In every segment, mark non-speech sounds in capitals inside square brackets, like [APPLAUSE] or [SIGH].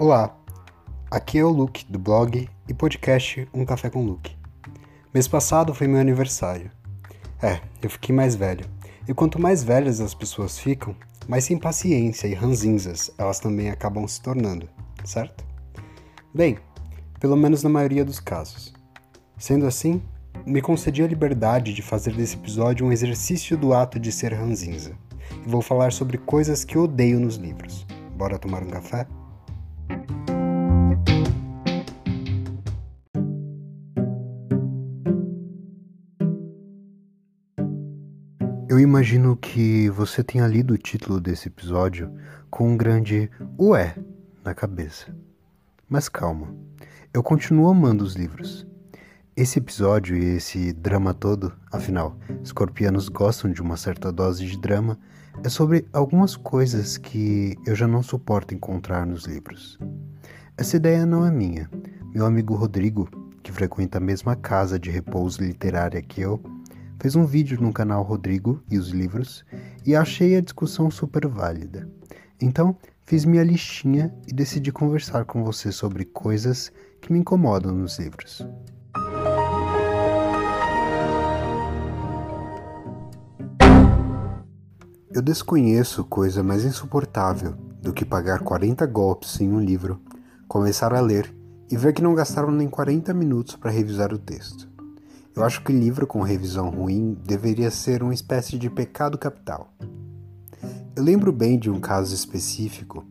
Olá, aqui é o Luke do blog e podcast Um Café com Luke. Mês passado foi meu aniversário. É, eu fiquei mais velho. E quanto mais velhas as pessoas ficam, mais sem paciência e ranzinzas elas também acabam se tornando, certo? Bem, pelo menos na maioria dos casos. Sendo assim, me concedi a liberdade de fazer desse episódio um exercício do ato de ser ranzinza. E vou falar sobre coisas que odeio nos livros. Bora tomar um café? Eu imagino que você tenha lido o título desse episódio com um grande ué na cabeça. Mas calma, eu continuo amando os livros. Esse episódio e esse drama todo, afinal, escorpianos gostam de uma certa dose de drama, é sobre algumas coisas que eu já não suporto encontrar nos livros. Essa ideia não é minha. Meu amigo Rodrigo, que frequenta a mesma casa de repouso literária que eu, fez um vídeo no canal Rodrigo e os livros e achei a discussão super válida. Então, fiz minha listinha e decidi conversar com você sobre coisas que me incomodam nos livros. Eu desconheço coisa mais insuportável do que pagar 40 golpes em um livro, começar a ler e ver que não gastaram nem 40 minutos para revisar o texto. Eu acho que livro com revisão ruim deveria ser uma espécie de pecado capital. Eu lembro bem de um caso específico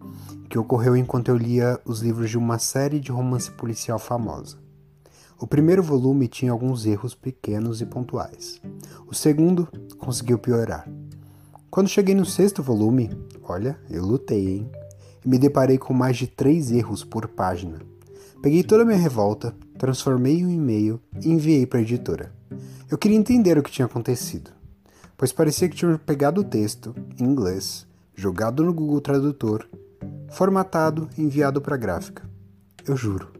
que ocorreu enquanto eu lia os livros de uma série de romance policial famosa. O primeiro volume tinha alguns erros pequenos e pontuais. O segundo conseguiu piorar. Quando cheguei no sexto volume, olha, eu lutei, hein? E me deparei com mais de três erros por página. Peguei toda a minha revolta, transformei um e-mail e enviei para a editora. Eu queria entender o que tinha acontecido, pois parecia que tinham pegado o texto, em inglês, jogado no Google Tradutor, formatado e enviado para a gráfica. Eu juro.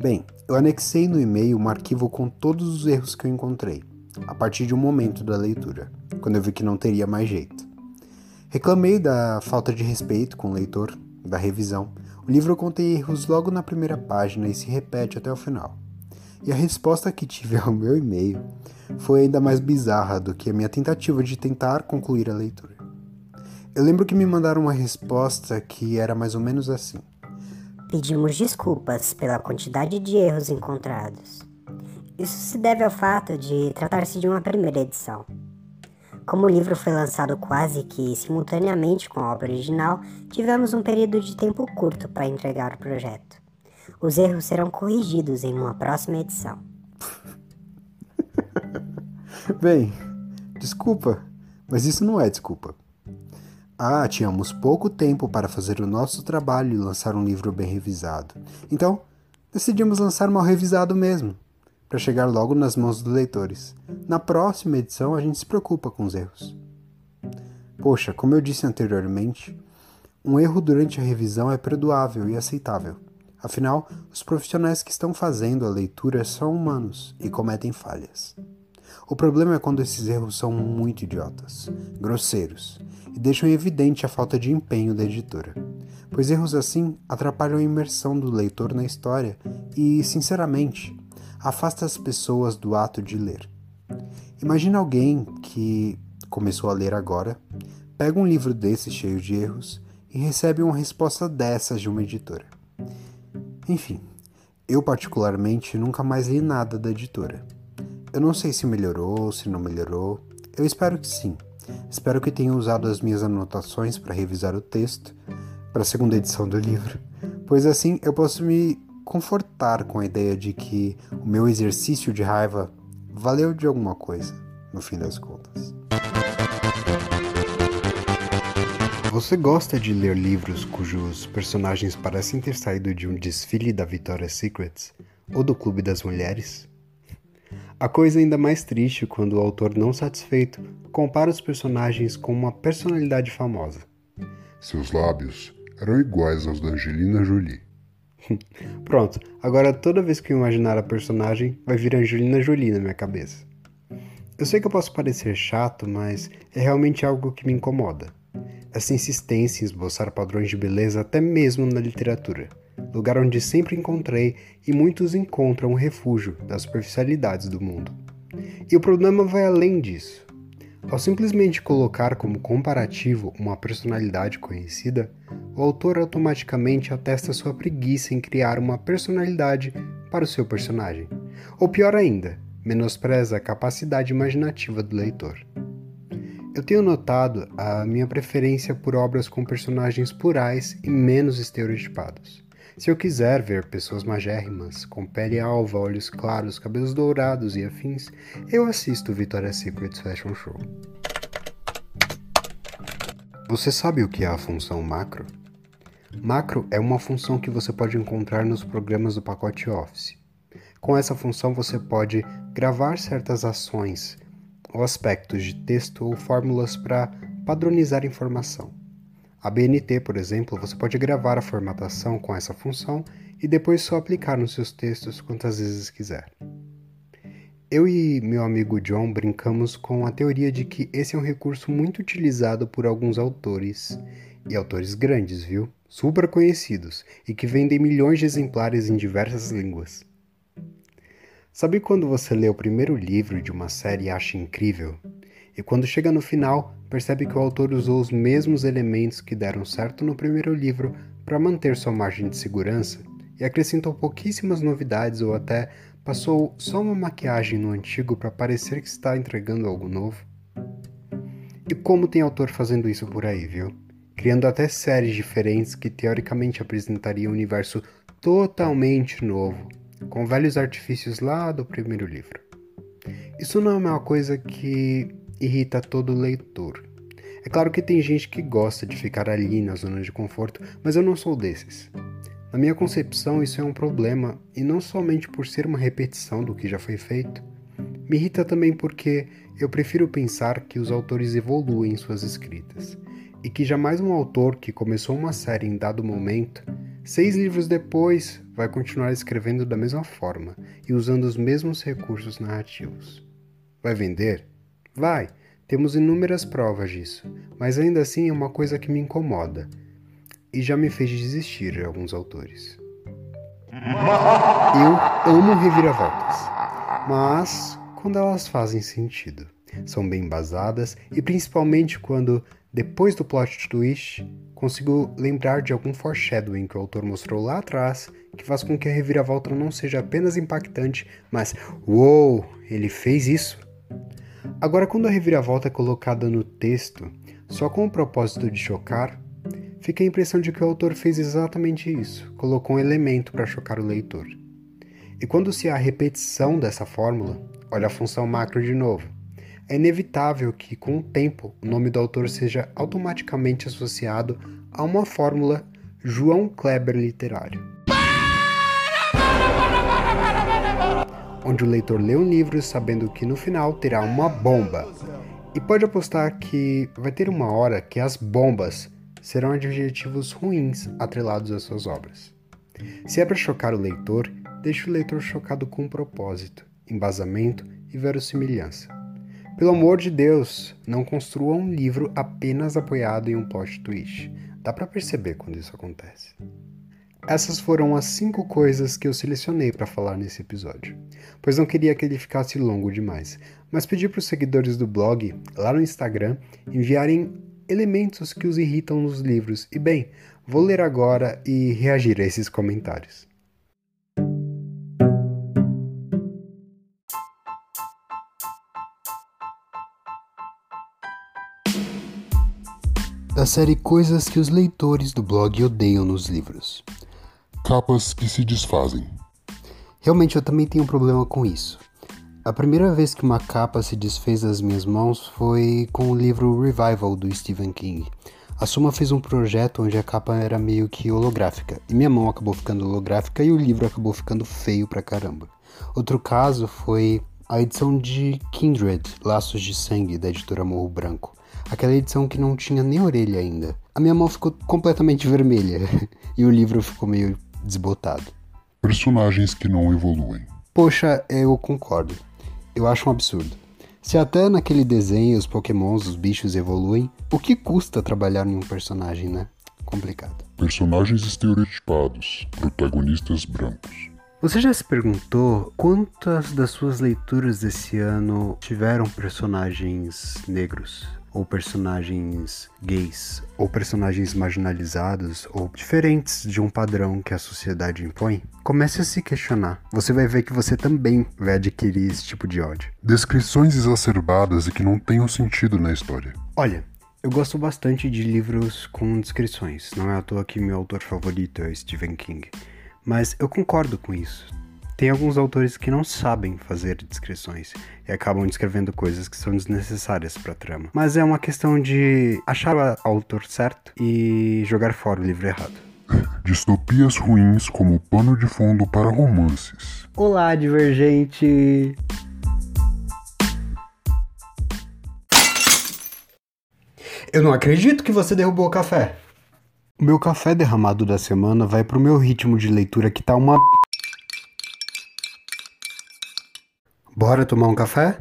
Bem, eu anexei no e-mail um arquivo com todos os erros que eu encontrei, a partir de um momento da leitura quando eu vi que não teria mais jeito. Reclamei da falta de respeito com o leitor, da revisão. O livro contém erros logo na primeira página e se repete até o final. E a resposta que tive [LAUGHS] ao meu e-mail foi ainda mais bizarra do que a minha tentativa de tentar concluir a leitura. Eu lembro que me mandaram uma resposta que era mais ou menos assim: Pedimos desculpas pela quantidade de erros encontrados. Isso se deve ao fato de tratar-se de uma primeira edição. Como o livro foi lançado quase que simultaneamente com a obra original, tivemos um período de tempo curto para entregar o projeto. Os erros serão corrigidos em uma próxima edição. [LAUGHS] Bem, desculpa, mas isso não é desculpa. Ah, tínhamos pouco tempo para fazer o nosso trabalho e lançar um livro bem revisado. Então, decidimos lançar mal revisado mesmo para chegar logo nas mãos dos leitores. Na próxima edição a gente se preocupa com os erros. Poxa, como eu disse anteriormente, um erro durante a revisão é perdoável e aceitável. Afinal, os profissionais que estão fazendo a leitura são humanos e cometem falhas. O problema é quando esses erros são muito idiotas, grosseiros e deixam evidente a falta de empenho da editora, pois erros assim atrapalham a imersão do leitor na história e, sinceramente, afasta as pessoas do ato de ler. Imagina alguém que começou a ler agora, pega um livro desse cheio de erros e recebe uma resposta dessas de uma editora. Enfim, eu particularmente nunca mais li nada da editora. Eu não sei se melhorou, se não melhorou. Eu espero que sim. Espero que tenha usado as minhas anotações para revisar o texto para a segunda edição do livro, pois assim eu posso me confortar com a ideia de que o meu exercício de raiva valeu de alguma coisa, no fim das contas. Você gosta de ler livros cujos personagens parecem ter saído de um desfile da Victoria's Secrets ou do Clube das Mulheres? A coisa é ainda mais triste quando o autor, não satisfeito, compara os personagens com uma personalidade famosa. Seus lábios eram iguais aos da Angelina Jolie. [LAUGHS] Pronto, agora toda vez que eu imaginar a personagem, vai vir Angelina Jolie na minha cabeça. Eu sei que eu posso parecer chato, mas é realmente algo que me incomoda. essa insistência em esboçar padrões de beleza até mesmo na literatura, lugar onde sempre encontrei e muitos encontram refúgio das superficialidades do mundo. E o problema vai além disso. Ao simplesmente colocar como comparativo uma personalidade conhecida, o autor automaticamente atesta sua preguiça em criar uma personalidade para o seu personagem. Ou pior ainda, menospreza a capacidade imaginativa do leitor. Eu tenho notado a minha preferência por obras com personagens plurais e menos estereotipados. Se eu quiser ver pessoas magérrimas, com pele alva, olhos claros, cabelos dourados e afins, eu assisto Victoria's Secret Fashion Show. Você sabe o que é a função macro? Macro é uma função que você pode encontrar nos programas do pacote Office. Com essa função você pode gravar certas ações ou aspectos de texto ou fórmulas para padronizar informação. A BNT, por exemplo, você pode gravar a formatação com essa função e depois só aplicar nos seus textos quantas vezes quiser. Eu e meu amigo John brincamos com a teoria de que esse é um recurso muito utilizado por alguns autores, e autores grandes, viu? Super conhecidos, e que vendem milhões de exemplares em diversas línguas. Sabe quando você lê o primeiro livro de uma série e acha incrível? E quando chega no final, percebe que o autor usou os mesmos elementos que deram certo no primeiro livro para manter sua margem de segurança e acrescentou pouquíssimas novidades ou até passou só uma maquiagem no antigo para parecer que está entregando algo novo? E como tem autor fazendo isso por aí, viu? Criando até séries diferentes que teoricamente apresentariam um universo totalmente novo com velhos artifícios lá do primeiro livro. Isso não é uma coisa que irrita todo leitor. É claro que tem gente que gosta de ficar ali na zona de conforto, mas eu não sou desses. Na minha concepção, isso é um problema, e não somente por ser uma repetição do que já foi feito. Me irrita também porque eu prefiro pensar que os autores evoluem em suas escritas, e que jamais um autor que começou uma série em dado momento Seis livros depois, vai continuar escrevendo da mesma forma e usando os mesmos recursos narrativos. Vai vender? Vai, temos inúmeras provas disso, mas ainda assim é uma coisa que me incomoda e já me fez desistir de alguns autores. Eu amo reviravoltas, mas quando elas fazem sentido, são bem basadas e principalmente quando, depois do plot twist, consigo lembrar de algum foreshadowing que o autor mostrou lá atrás que faz com que a reviravolta não seja apenas impactante, mas uou, ele fez isso? Agora, quando a reviravolta é colocada no texto só com o propósito de chocar, fica a impressão de que o autor fez exatamente isso, colocou um elemento para chocar o leitor. E quando se há repetição dessa fórmula, olha a função macro de novo é inevitável que, com o tempo, o nome do autor seja automaticamente associado a uma fórmula João Kleber literário. Onde o leitor lê um livro sabendo que no final terá uma bomba. E pode apostar que vai ter uma hora que as bombas serão adjetivos ruins atrelados às suas obras. Se é para chocar o leitor, deixe o leitor chocado com um propósito, embasamento e verossimilhança. Pelo amor de Deus, não construa um livro apenas apoiado em um plot twist. Dá para perceber quando isso acontece. Essas foram as cinco coisas que eu selecionei para falar nesse episódio, pois não queria que ele ficasse longo demais, mas pedi para os seguidores do blog, lá no Instagram, enviarem elementos que os irritam nos livros. E bem, vou ler agora e reagir a esses comentários. Da série Coisas que os leitores do blog odeiam nos livros. Capas que se desfazem. Realmente eu também tenho um problema com isso. A primeira vez que uma capa se desfez das minhas mãos foi com o livro Revival do Stephen King. A Suma fez um projeto onde a capa era meio que holográfica, e minha mão acabou ficando holográfica e o livro acabou ficando feio pra caramba. Outro caso foi a edição de Kindred, Laços de Sangue, da editora Morro Branco aquela edição que não tinha nem orelha ainda. A minha mão ficou completamente vermelha [LAUGHS] e o livro ficou meio desbotado. Personagens que não evoluem. Poxa, eu concordo. Eu acho um absurdo. Se até naquele desenho os pokémons, os bichos evoluem, o que custa trabalhar em um personagem, né? Complicado. Personagens estereotipados, protagonistas brancos. Você já se perguntou quantas das suas leituras desse ano tiveram personagens negros? Ou personagens gays? Ou personagens marginalizados? Ou diferentes de um padrão que a sociedade impõe? Comece a se questionar. Você vai ver que você também vai adquirir esse tipo de ódio. Descrições exacerbadas e que não tenham sentido na história. Olha, eu gosto bastante de livros com descrições. Não é à toa que meu autor favorito é Stephen King. Mas eu concordo com isso. Tem alguns autores que não sabem fazer descrições e acabam descrevendo coisas que são desnecessárias para a trama. Mas é uma questão de achar o autor certo e jogar fora o livro errado. [LAUGHS] Distopias ruins como pano de fundo para romances. Olá, divergente! Eu não acredito que você derrubou o café. O meu café derramado da semana vai pro meu ritmo de leitura que tá uma. Bora tomar um café?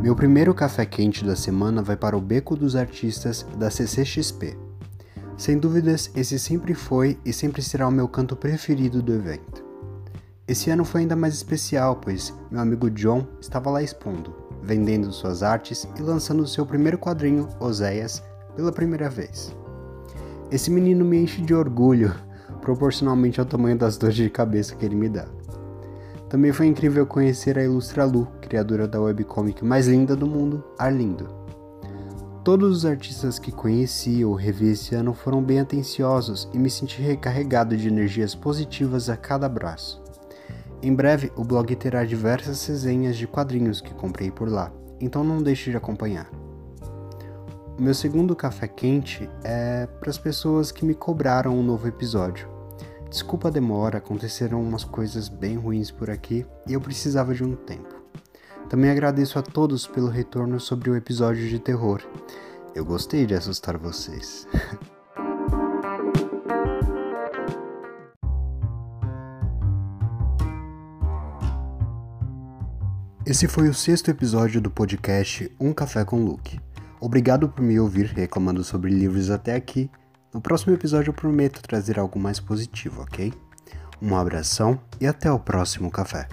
Meu primeiro café quente da semana vai para o Beco dos Artistas da CCXP. Sem dúvidas, esse sempre foi e sempre será o meu canto preferido do evento. Esse ano foi ainda mais especial, pois meu amigo John estava lá expondo, vendendo suas artes e lançando seu primeiro quadrinho, Oséias, pela primeira vez. Esse menino me enche de orgulho, proporcionalmente ao tamanho das dores de cabeça que ele me dá. Também foi incrível conhecer a Ilustra Lu, criadora da webcomic mais linda do mundo, Arlindo. Todos os artistas que conheci ou revi esse ano foram bem atenciosos e me senti recarregado de energias positivas a cada abraço. Em breve, o blog terá diversas resenhas de quadrinhos que comprei por lá, então não deixe de acompanhar. Meu segundo café quente é para as pessoas que me cobraram um novo episódio. Desculpa a demora, aconteceram umas coisas bem ruins por aqui e eu precisava de um tempo. Também agradeço a todos pelo retorno sobre o episódio de terror. Eu gostei de assustar vocês. [LAUGHS] Esse foi o sexto episódio do podcast Um Café com Luke. Obrigado por me ouvir reclamando sobre livros até aqui. No próximo episódio eu prometo trazer algo mais positivo, ok? Um abração e até o próximo café.